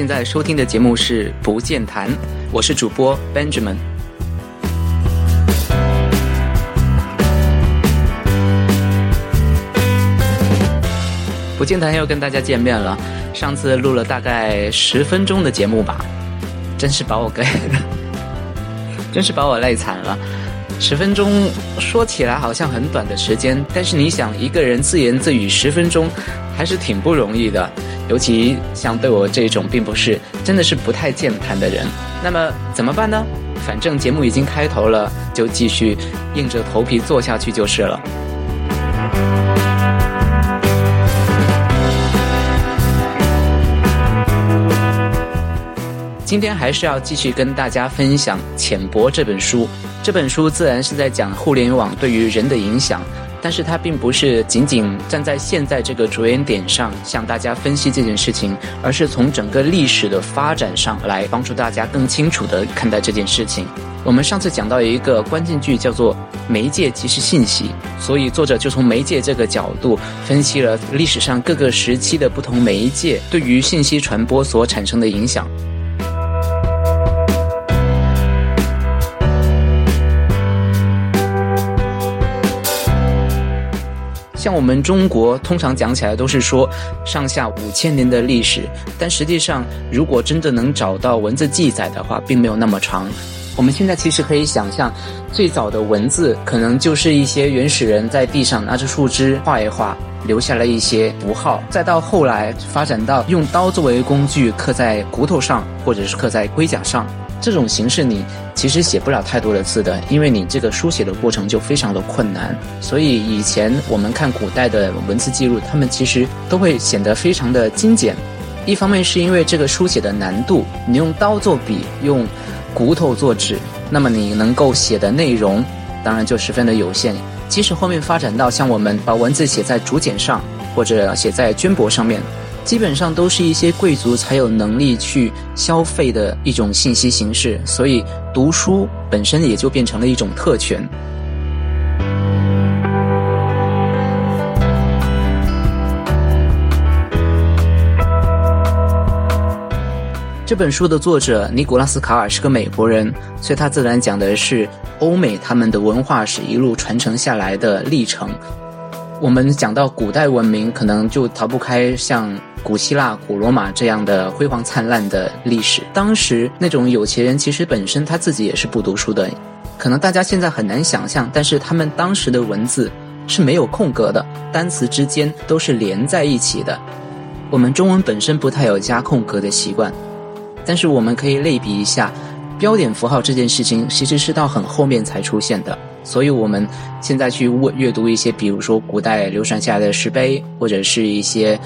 现在收听的节目是《不见谈》，我是主播 Benjamin。不见谈又跟大家见面了，上次录了大概十分钟的节目吧，真是把我给，真是把我累惨了。十分钟说起来好像很短的时间，但是你想一个人自言自语十分钟，还是挺不容易的。尤其像对我这种并不是真的是不太健谈的人，那么怎么办呢？反正节目已经开头了，就继续硬着头皮做下去就是了。今天还是要继续跟大家分享《浅薄》这本书。这本书自然是在讲互联网对于人的影响，但是它并不是仅仅站在现在这个着眼点上向大家分析这件事情，而是从整个历史的发展上来帮助大家更清楚地看待这件事情。我们上次讲到一个关键句叫做“媒介即是信息”，所以作者就从媒介这个角度分析了历史上各个时期的不同媒介对于信息传播所产生的影响。像我们中国通常讲起来都是说上下五千年的历史，但实际上如果真的能找到文字记载的话，并没有那么长。我们现在其实可以想象，最早的文字可能就是一些原始人在地上拿着树枝画一画，留下了一些符号，再到后来发展到用刀作为工具刻在骨头上，或者是刻在龟甲上。这种形式你其实写不了太多的字的，因为你这个书写的过程就非常的困难。所以以前我们看古代的文字记录，他们其实都会显得非常的精简。一方面是因为这个书写的难度，你用刀做笔，用骨头做纸，那么你能够写的内容当然就十分的有限。即使后面发展到像我们把文字写在竹简上，或者写在绢帛上面。基本上都是一些贵族才有能力去消费的一种信息形式，所以读书本身也就变成了一种特权。这本书的作者尼古拉斯卡尔是个美国人，所以他自然讲的是欧美他们的文化史一路传承下来的历程。我们讲到古代文明，可能就逃不开像古希腊、古罗马这样的辉煌灿烂的历史。当时那种有钱人，其实本身他自己也是不读书的，可能大家现在很难想象。但是他们当时的文字是没有空格的，单词之间都是连在一起的。我们中文本身不太有加空格的习惯，但是我们可以类比一下，标点符号这件事情其实是到很后面才出现的。所以，我们现在去阅阅读一些，比如说古代流传下来的石碑，或者是一些，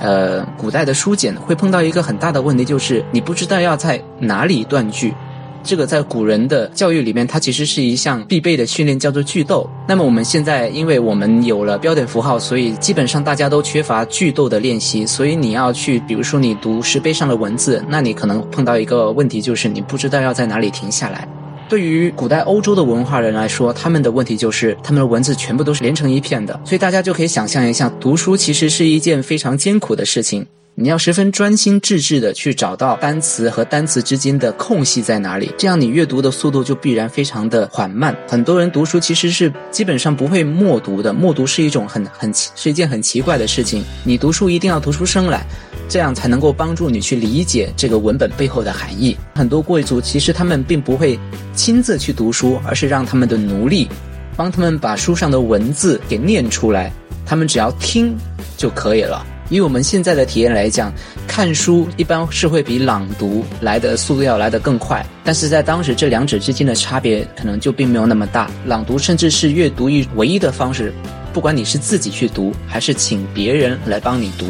呃，古代的书简，会碰到一个很大的问题，就是你不知道要在哪里断句。这个在古人的教育里面，它其实是一项必备的训练，叫做句斗。那么我们现在，因为我们有了标点符号，所以基本上大家都缺乏句斗的练习。所以你要去，比如说你读石碑上的文字，那你可能碰到一个问题，就是你不知道要在哪里停下来。对于古代欧洲的文化人来说，他们的问题就是他们的文字全部都是连成一片的，所以大家就可以想象一下，读书其实是一件非常艰苦的事情。你要十分专心致志的去找到单词和单词之间的空隙在哪里，这样你阅读的速度就必然非常的缓慢。很多人读书其实是基本上不会默读的，默读是一种很很是一件很奇怪的事情。你读书一定要读出声来，这样才能够帮助你去理解这个文本背后的含义。很多贵族其实他们并不会亲自去读书，而是让他们的奴隶帮他们把书上的文字给念出来，他们只要听就可以了。以我们现在的体验来讲，看书一般是会比朗读来的速度要来得更快，但是在当时这两者之间的差别可能就并没有那么大。朗读甚至是阅读一唯一的方式，不管你是自己去读还是请别人来帮你读。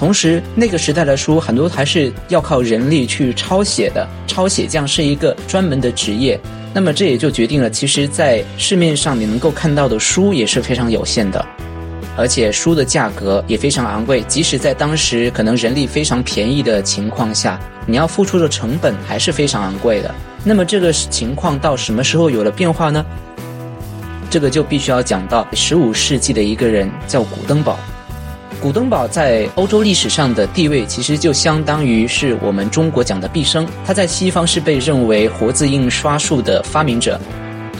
同时，那个时代的书很多还是要靠人力去抄写的，抄写匠是一个专门的职业。那么这也就决定了，其实，在市面上你能够看到的书也是非常有限的。而且书的价格也非常昂贵，即使在当时可能人力非常便宜的情况下，你要付出的成本还是非常昂贵的。那么这个情况到什么时候有了变化呢？这个就必须要讲到十五世纪的一个人叫古登堡。古登堡在欧洲历史上的地位，其实就相当于是我们中国讲的毕生。他在西方是被认为活字印刷术的发明者。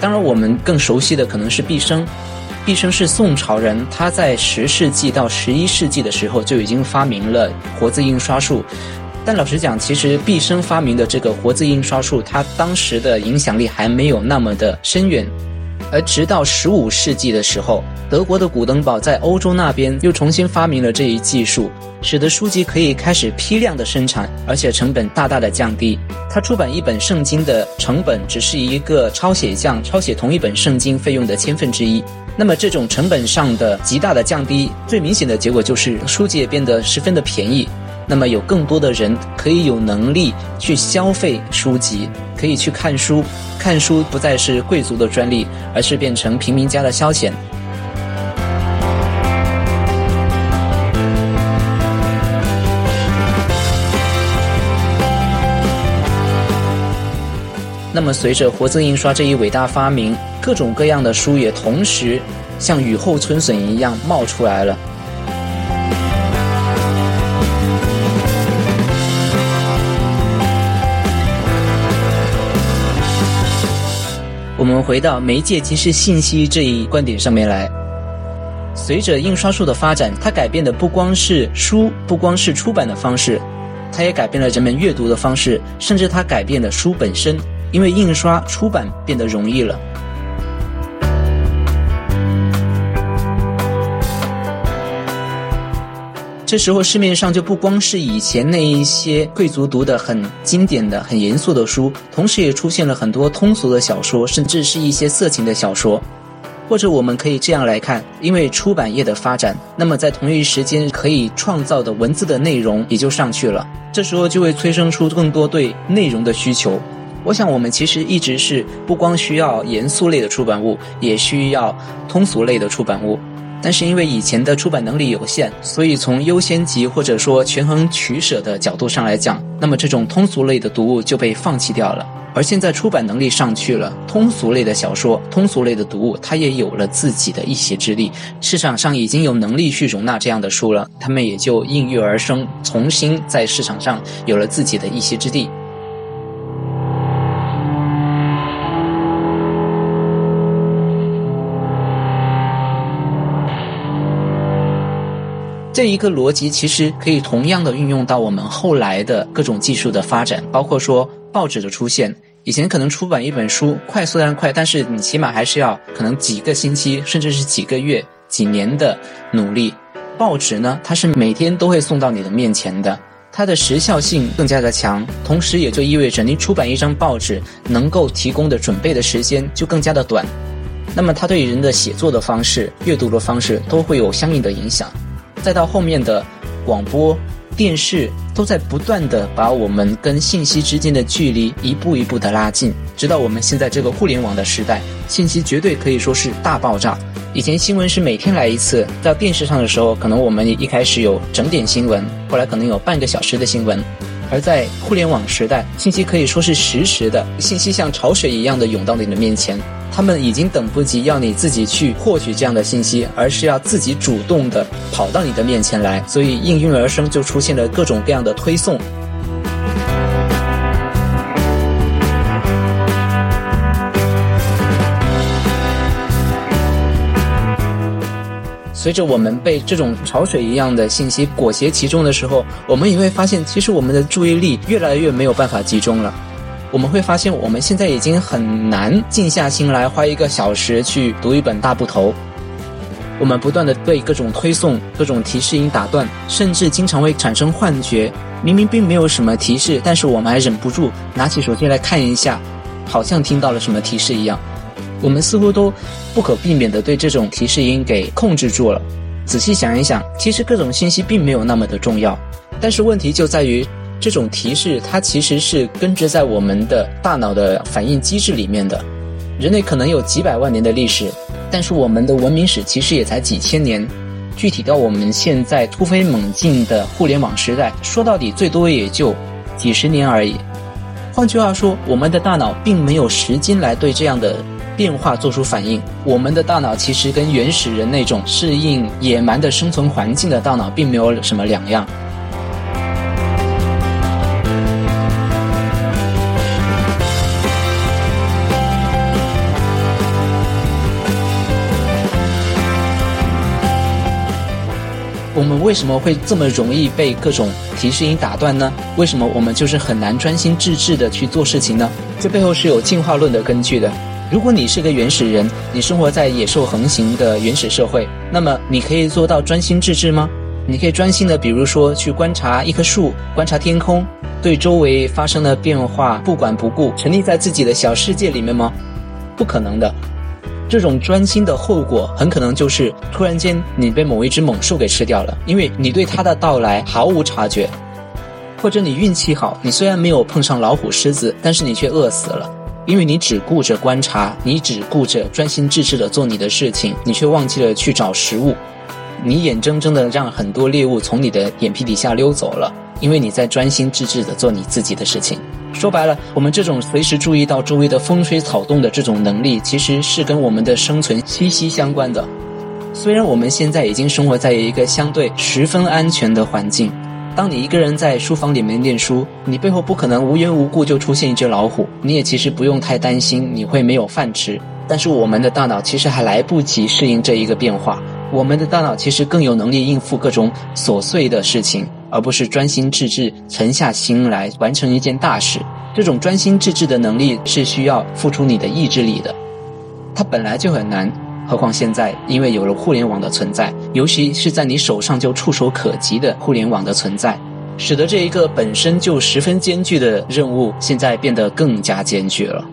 当然，我们更熟悉的可能是毕生。毕生是宋朝人，他在十世纪到十一世纪的时候就已经发明了活字印刷术。但老实讲，其实毕生发明的这个活字印刷术，它当时的影响力还没有那么的深远。而直到十五世纪的时候，德国的古登堡在欧洲那边又重新发明了这一技术，使得书籍可以开始批量的生产，而且成本大大的降低。他出版一本圣经的成本只是一个抄写匠抄写同一本圣经费用的千分之一。那么这种成本上的极大的降低，最明显的结果就是书籍也变得十分的便宜。那么有更多的人可以有能力去消费书籍，可以去看书。看书不再是贵族的专利，而是变成平民家的消遣。那么，随着活字印刷这一伟大发明，各种各样的书也同时像雨后春笋一样冒出来了。我们回到媒介即是信息这一观点上面来。随着印刷术的发展，它改变的不光是书，不光是出版的方式，它也改变了人们阅读的方式，甚至它改变了书本身，因为印刷出版变得容易了。这时候市面上就不光是以前那一些贵族读的很经典的、很严肃的书，同时也出现了很多通俗的小说，甚至是一些色情的小说。或者我们可以这样来看：因为出版业的发展，那么在同一时间可以创造的文字的内容也就上去了。这时候就会催生出更多对内容的需求。我想我们其实一直是不光需要严肃类的出版物，也需要通俗类的出版物。但是因为以前的出版能力有限，所以从优先级或者说权衡取舍的角度上来讲，那么这种通俗类的读物就被放弃掉了。而现在出版能力上去了，通俗类的小说、通俗类的读物，它也有了自己的一席之地。市场上已经有能力去容纳这样的书了，他们也就应运而生，重新在市场上有了自己的一席之地。这一个逻辑其实可以同样的运用到我们后来的各种技术的发展，包括说报纸的出现。以前可能出版一本书快，虽然快，但是你起码还是要可能几个星期，甚至是几个月、几年的努力。报纸呢，它是每天都会送到你的面前的，它的时效性更加的强，同时也就意味着你出版一张报纸能够提供的准备的时间就更加的短。那么它对人的写作的方式、阅读的方式都会有相应的影响。再到后面的广播、电视，都在不断的把我们跟信息之间的距离一步一步的拉近，直到我们现在这个互联网的时代，信息绝对可以说是大爆炸。以前新闻是每天来一次，到电视上的时候，可能我们一开始有整点新闻，后来可能有半个小时的新闻，而在互联网时代，信息可以说是实时的，信息像潮水一样的涌到你的面前。他们已经等不及要你自己去获取这样的信息，而是要自己主动的跑到你的面前来，所以应运而生就出现了各种各样的推送。随着我们被这种潮水一样的信息裹挟其中的时候，我们也会发现，其实我们的注意力越来越没有办法集中了。我们会发现，我们现在已经很难静下心来花一个小时去读一本大部头。我们不断的被各种推送、各种提示音打断，甚至经常会产生幻觉。明明并没有什么提示，但是我们还忍不住拿起手机来看一下，好像听到了什么提示一样。我们似乎都不可避免的对这种提示音给控制住了。仔细想一想，其实各种信息并没有那么的重要，但是问题就在于。这种提示，它其实是根植在我们的大脑的反应机制里面的。人类可能有几百万年的历史，但是我们的文明史其实也才几千年。具体到我们现在突飞猛进的互联网时代，说到底最多也就几十年而已。换句话说，我们的大脑并没有时间来对这样的变化做出反应。我们的大脑其实跟原始人那种适应野蛮的生存环境的大脑并没有什么两样。我们为什么会这么容易被各种提示音打断呢？为什么我们就是很难专心致志的去做事情呢？这背后是有进化论的根据的。如果你是个原始人，你生活在野兽横行的原始社会，那么你可以做到专心致志吗？你可以专心的，比如说去观察一棵树，观察天空，对周围发生的变化不管不顾，沉溺在自己的小世界里面吗？不可能的。这种专心的后果，很可能就是突然间你被某一只猛兽给吃掉了，因为你对它的到来毫无察觉；或者你运气好，你虽然没有碰上老虎、狮子，但是你却饿死了，因为你只顾着观察，你只顾着专心致志的做你的事情，你却忘记了去找食物，你眼睁睁的让很多猎物从你的眼皮底下溜走了，因为你在专心致志的做你自己的事情。说白了，我们这种随时注意到周围的风吹草动的这种能力，其实是跟我们的生存息息相关的。虽然我们现在已经生活在一个相对十分安全的环境，当你一个人在书房里面念书，你背后不可能无缘无故就出现一只老虎，你也其实不用太担心你会没有饭吃。但是我们的大脑其实还来不及适应这一个变化，我们的大脑其实更有能力应付各种琐碎的事情。而不是专心致志、沉下心来完成一件大事。这种专心致志的能力是需要付出你的意志力的，它本来就很难。何况现在，因为有了互联网的存在，尤其是在你手上就触手可及的互联网的存在，使得这一个本身就十分艰巨的任务，现在变得更加艰巨了。